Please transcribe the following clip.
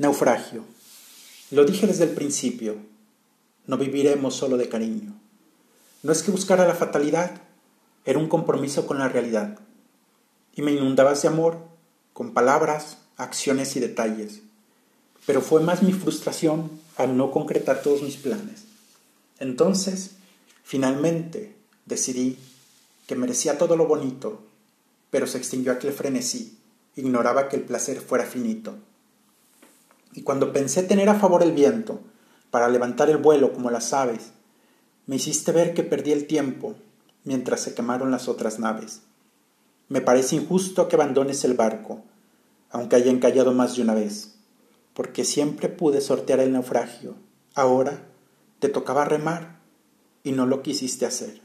Naufragio. Lo dije desde el principio. No viviremos solo de cariño. No es que buscara la fatalidad, era un compromiso con la realidad. Y me inundabas de amor, con palabras, acciones y detalles. Pero fue más mi frustración al no concretar todos mis planes. Entonces, finalmente, decidí que merecía todo lo bonito, pero se extinguió aquel frenesí, ignoraba que el placer fuera finito. Y cuando pensé tener a favor el viento, para levantar el vuelo como las aves, me hiciste ver que perdí el tiempo mientras se quemaron las otras naves. Me parece injusto que abandones el barco, aunque haya encallado más de una vez, porque siempre pude sortear el naufragio. Ahora te tocaba remar y no lo quisiste hacer.